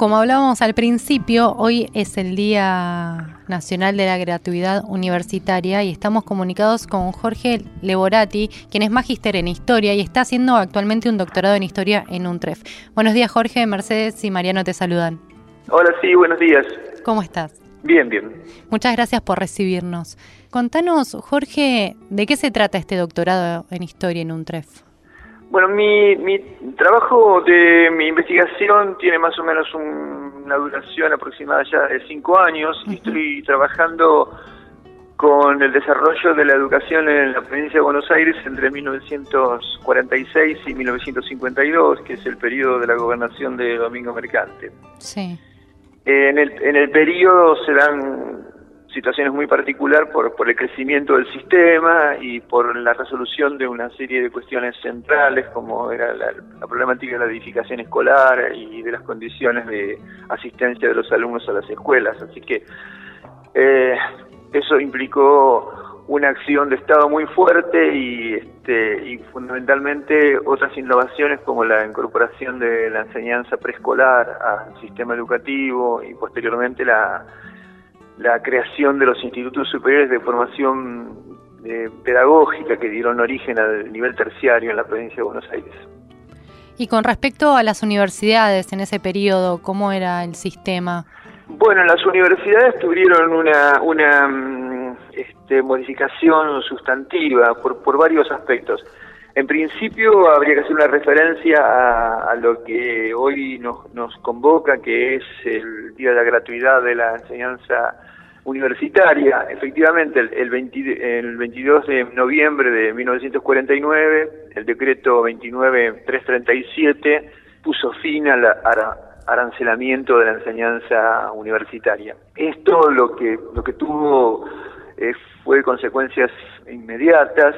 Como hablábamos al principio, hoy es el Día Nacional de la Gratuidad Universitaria y estamos comunicados con Jorge Leborati, quien es magíster en Historia y está haciendo actualmente un doctorado en Historia en UNTREF. Buenos días Jorge, Mercedes y Mariano te saludan. Hola, sí, buenos días. ¿Cómo estás? Bien, bien. Muchas gracias por recibirnos. Contanos, Jorge, ¿de qué se trata este doctorado en Historia en UNTREF? Bueno, mi, mi trabajo de mi investigación tiene más o menos una duración aproximada ya de cinco años y estoy trabajando con el desarrollo de la educación en la provincia de Buenos Aires entre 1946 y 1952, que es el periodo de la gobernación de Domingo Mercante. Sí. En el, en el periodo se dan situaciones muy particular por, por el crecimiento del sistema y por la resolución de una serie de cuestiones centrales como era la, problemática de la edificación escolar y de las condiciones de asistencia de los alumnos a las escuelas. Así que eh, eso implicó una acción de Estado muy fuerte y, este, y fundamentalmente otras innovaciones como la incorporación de la enseñanza preescolar al sistema educativo y posteriormente la la creación de los institutos superiores de formación eh, pedagógica que dieron origen al nivel terciario en la provincia de Buenos Aires. Y con respecto a las universidades en ese periodo, ¿cómo era el sistema? Bueno, las universidades tuvieron una, una mm, este, modificación sustantiva por, por varios aspectos. En principio habría que hacer una referencia a, lo que hoy nos, nos, convoca, que es el Día de la Gratuidad de la Enseñanza Universitaria. Efectivamente, el, el, 22 de noviembre de 1949, el decreto 29337 puso fin al arancelamiento de la enseñanza universitaria. Esto lo que, lo que tuvo eh, fue consecuencias inmediatas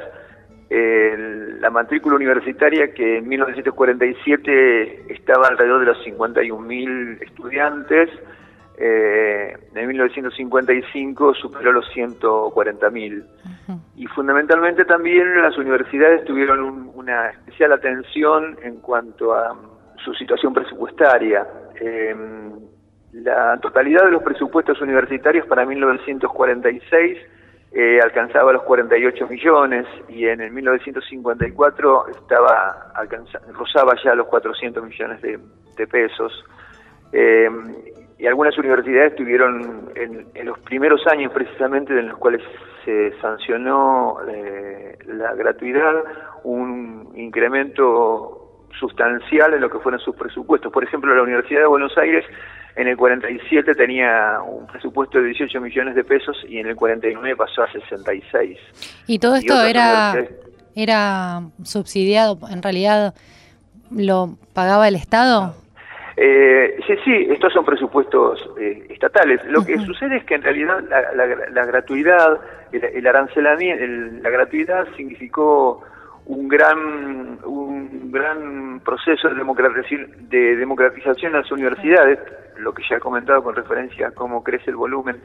la matrícula universitaria que en 1947 estaba alrededor de los 51.000 estudiantes, eh, en 1955 superó los 140.000. Y fundamentalmente también las universidades tuvieron una especial atención en cuanto a su situación presupuestaria. Eh, la totalidad de los presupuestos universitarios para 1946 eh, alcanzaba los 48 millones y en el 1954 estaba rozaba ya los 400 millones de, pesos. Eh, y algunas universidades tuvieron en, los primeros años precisamente en los cuales se sancionó eh, la gratuidad un incremento sustancial en lo que fueron sus presupuestos. Por ejemplo, la Universidad de Buenos Aires en el 47 tenía un presupuesto de 18 millones de pesos y en el 49 pasó a 66. ¿Y todo esto era, era subsidiado? ¿En realidad lo pagaba el Estado? Eh, sí, sí, estos son presupuestos eh, estatales. Lo que sucede es que en realidad la, gratuidad, el, arancelamiento, la gratuidad significó un gran un gran proceso de democratización, de democratización en las universidades, lo que ya he comentado con referencia a cómo crece el volumen,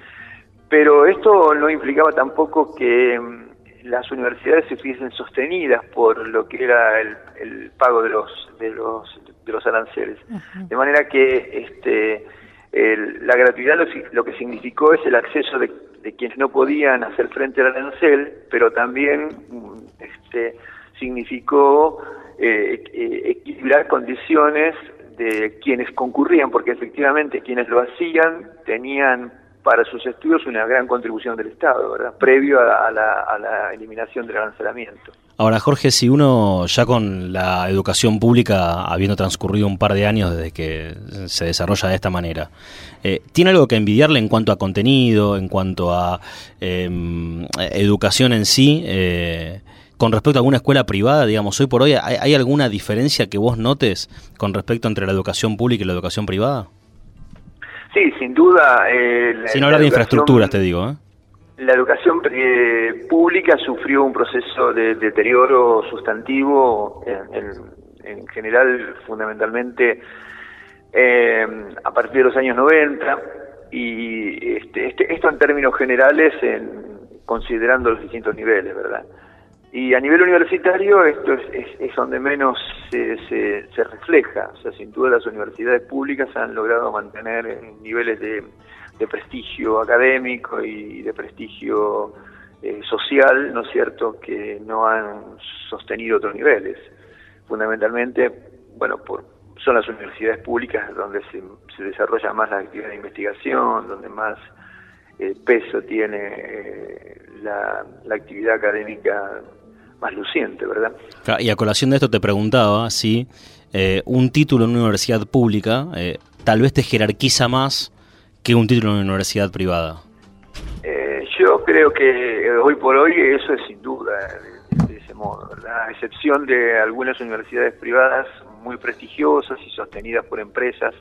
pero esto no implicaba tampoco que las universidades se fuesen sostenidas por lo que era el, pago de los de los de los aranceles, de manera que este la gratuidad lo, que significó es el acceso de, de, quienes no podían hacer frente al arancel, pero también este significó eh, eh, equilibrar condiciones de quienes concurrían, porque efectivamente quienes lo hacían tenían para sus estudios una gran contribución del Estado, ¿verdad? Previo a, la, eliminación del arancelamiento. Ahora, Jorge, si uno ya con la educación pública, habiendo transcurrido un par de años desde que se desarrolla de esta manera, eh, ¿tiene algo que envidiarle en cuanto a contenido, en cuanto a em, educación en sí? Eh, con respecto a alguna escuela privada, digamos, hoy por hoy, ¿hay, alguna diferencia que vos notes con respecto entre la educación pública y la educación privada? Sí, sin duda. Eh, sin hablar de infraestructuras, te digo. ¿eh? La educación eh, pública sufrió un proceso de deterioro sustantivo, en, general, fundamentalmente, eh, a partir de los años 90, y este, este, esto en términos generales, en, considerando los distintos niveles, ¿verdad? Y a nivel universitario esto es, donde menos se, se, refleja. O sea, sin duda las universidades públicas han logrado mantener niveles de, prestigio académico y de prestigio eh, social, ¿no es cierto?, que no han sostenido otros niveles. Fundamentalmente, bueno, por, son las universidades públicas donde se, se desarrolla más la actividad de investigación, donde más eh, peso tiene eh, la, la actividad académica más luciente, ¿verdad? Y a colación de esto te preguntaba si eh, un título en una universidad pública eh, tal vez te jerarquiza más que un título en una universidad privada. Eh, yo creo que hoy por hoy eso es sin duda de, ese modo, ¿verdad? A excepción de algunas universidades privadas muy prestigiosas y sostenidas por empresas,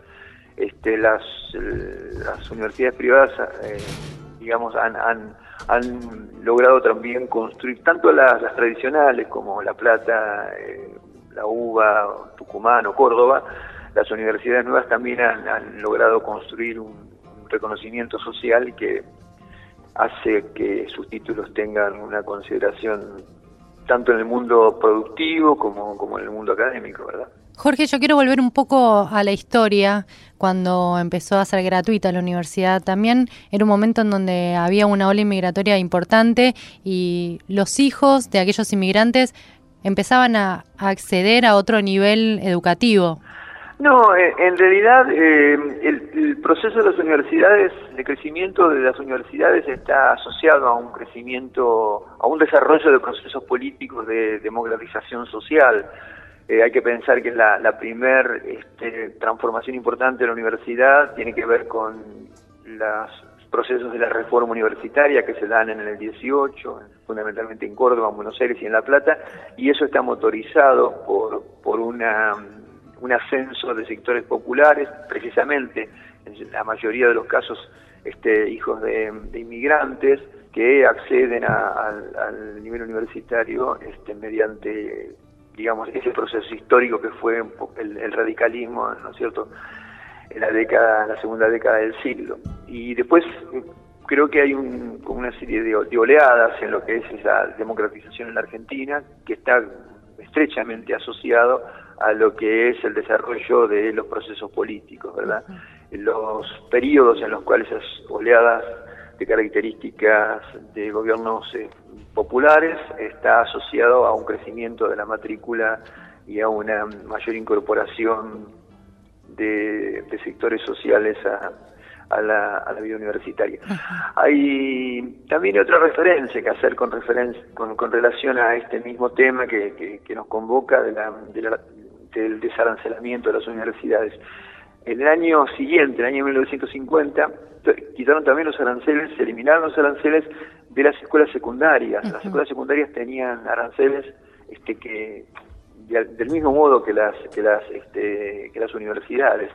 este, las, las universidades privadas, digamos, han, han han logrado también construir tanto las, tradicionales como La Plata, eh, la UBA, Tucumán o Córdoba, las universidades nuevas también han, logrado construir un, reconocimiento social que hace que sus títulos tengan una consideración tanto en el mundo productivo como, como en el mundo académico, ¿verdad? Jorge, yo quiero volver un poco a la historia, cuando empezó a ser gratuita la universidad. También era un momento en donde había una ola inmigratoria importante y los hijos de aquellos inmigrantes empezaban a, acceder a otro nivel educativo. No, eh, en realidad eh, el, proceso de las universidades, de crecimiento de las universidades está asociado a un crecimiento, a un desarrollo de procesos políticos de democratización social. Eh, hay que pensar que la, la primer este, transformación importante de la universidad tiene que ver con los procesos de la reforma universitaria que se dan en el 18, fundamentalmente en Córdoba, en Buenos Aires y en La Plata, y eso está motorizado por, una, un ascenso de sectores populares, precisamente en la mayoría de los casos este, hijos de, inmigrantes que acceden al, al nivel universitario este, mediante digamos, ese proceso histórico que fue el, radicalismo, ¿no es cierto?, en la década, la segunda década del siglo. Y después creo que hay un, una serie de, oleadas en lo que es esa democratización en la Argentina, que está estrechamente asociado a lo que es el desarrollo de los procesos políticos, ¿verdad? Los periodos en los cuales esas oleadas de características de gobiernos eh, populares está asociado a un crecimiento de la matrícula y a una mayor incorporación de, sectores sociales a, la, vida universitaria. Hay también otra referencia que hacer con, con, relación a este mismo tema que, nos convoca de del desarancelamiento de las universidades. En el año siguiente, el año 1950, quitaron también los aranceles, se eliminaron los aranceles de las escuelas secundarias. Las escuelas secundarias tenían aranceles este, que del mismo modo que las que las este, que las universidades.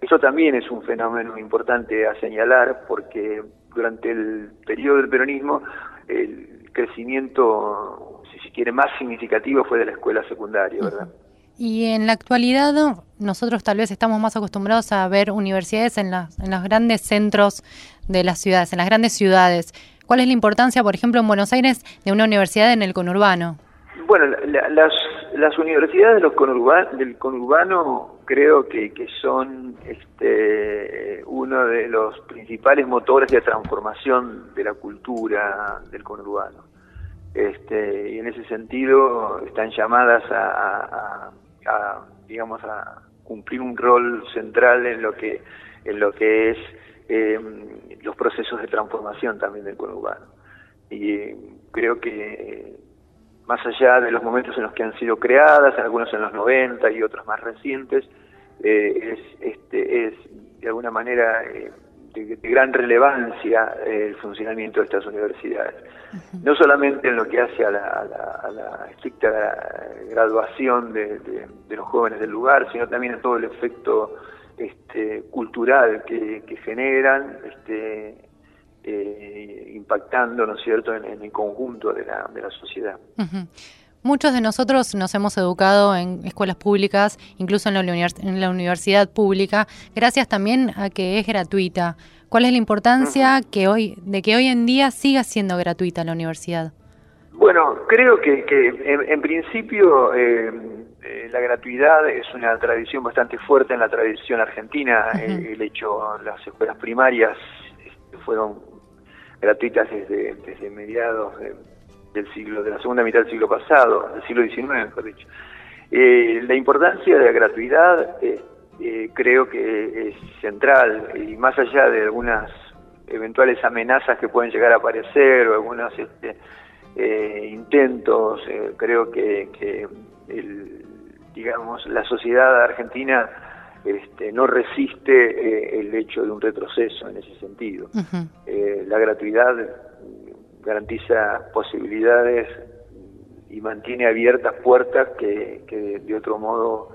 Eso también es un fenómeno importante a señalar porque durante el periodo del peronismo el crecimiento, si se quiere, más significativo fue de la escuela secundaria, ¿verdad? Y en la actualidad nosotros tal vez estamos más acostumbrados a ver universidades en, en los grandes centros de las ciudades, en las grandes ciudades. ¿Cuál es la importancia, por ejemplo, en Buenos Aires de una universidad en el conurbano? Bueno, las, las universidades de del conurbano creo que, que son este, uno de los principales motores de transformación de la cultura del conurbano. Este, y en ese sentido están llamadas a, digamos, a cumplir un rol central en lo que, en lo que es eh, los procesos de transformación también del conurbano. Y creo que más allá de los momentos en los que han sido creadas, algunos en los 90 y otros más recientes, eh, es, este, es de alguna manera eh, de, gran relevancia el funcionamiento de estas universidades. No solamente en lo que hace a la, estricta graduación de, de, los jóvenes del lugar, sino también en todo el efecto este, cultural que, generan, este, eh, impactando, ¿no es cierto?, en, el conjunto de la, de la sociedad. Muchos de nosotros nos hemos educado en escuelas públicas, incluso en la, en la universidad pública, gracias también a que es gratuita. ¿Cuál es la importancia que hoy, de que hoy en día siga siendo gratuita la universidad? Bueno, creo que, en, principio eh, eh, la gratuidad es una tradición bastante fuerte en la tradición argentina. el hecho, las escuelas primarias este, fueron gratuitas desde, desde mediados del siglo, de la segunda mitad del siglo pasado, del siglo XIX, mejor dicho. Eh, la importancia de la gratuidad creo que es central y más allá de algunas eventuales amenazas que pueden llegar a aparecer o algunos este, eh, intentos, eh, creo que, digamos la sociedad argentina este, no resiste eh, el hecho de un retroceso en ese sentido. la gratuidad garantiza posibilidades y mantiene abiertas puertas que, que de otro modo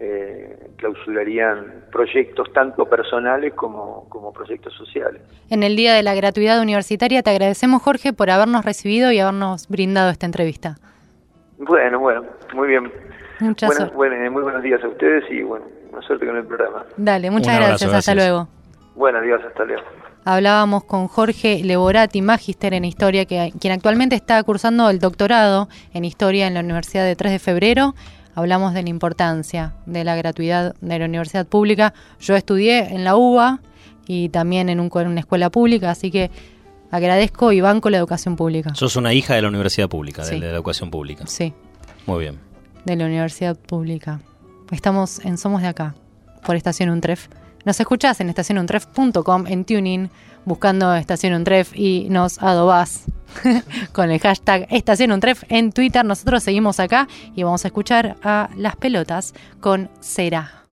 eh, clausurarían proyectos tanto personales como, como proyectos sociales. En el Día de la Gratuidad Universitaria te agradecemos, Jorge, por habernos recibido y habernos brindado esta entrevista. Bueno, bueno, muy bien. Muchas bueno, muy buenos días a ustedes y bueno, una suerte con el programa. Dale, muchas gracias, hasta luego. Buenos días, hasta luego. Hablábamos con Jorge Leborati, magíster en Historia, que, quien actualmente está cursando el doctorado en Historia en la Universidad de 3 de Febrero hablamos de la importancia de la gratuidad de la universidad pública. Yo estudié en la UBA y también en, una escuela pública, así que agradezco y banco la educación pública. Sos una hija de la universidad pública, de, la educación pública. Sí. Muy bien. De la universidad pública. Estamos en Somos de Acá, por Estación Untref. Nos escuchás en estacionuntref.com, en Tuning, buscando Estación Untref y nos adobás con el hashtag Estación Untref en Twitter. Nosotros seguimos acá y vamos a escuchar a Las Pelotas con Será.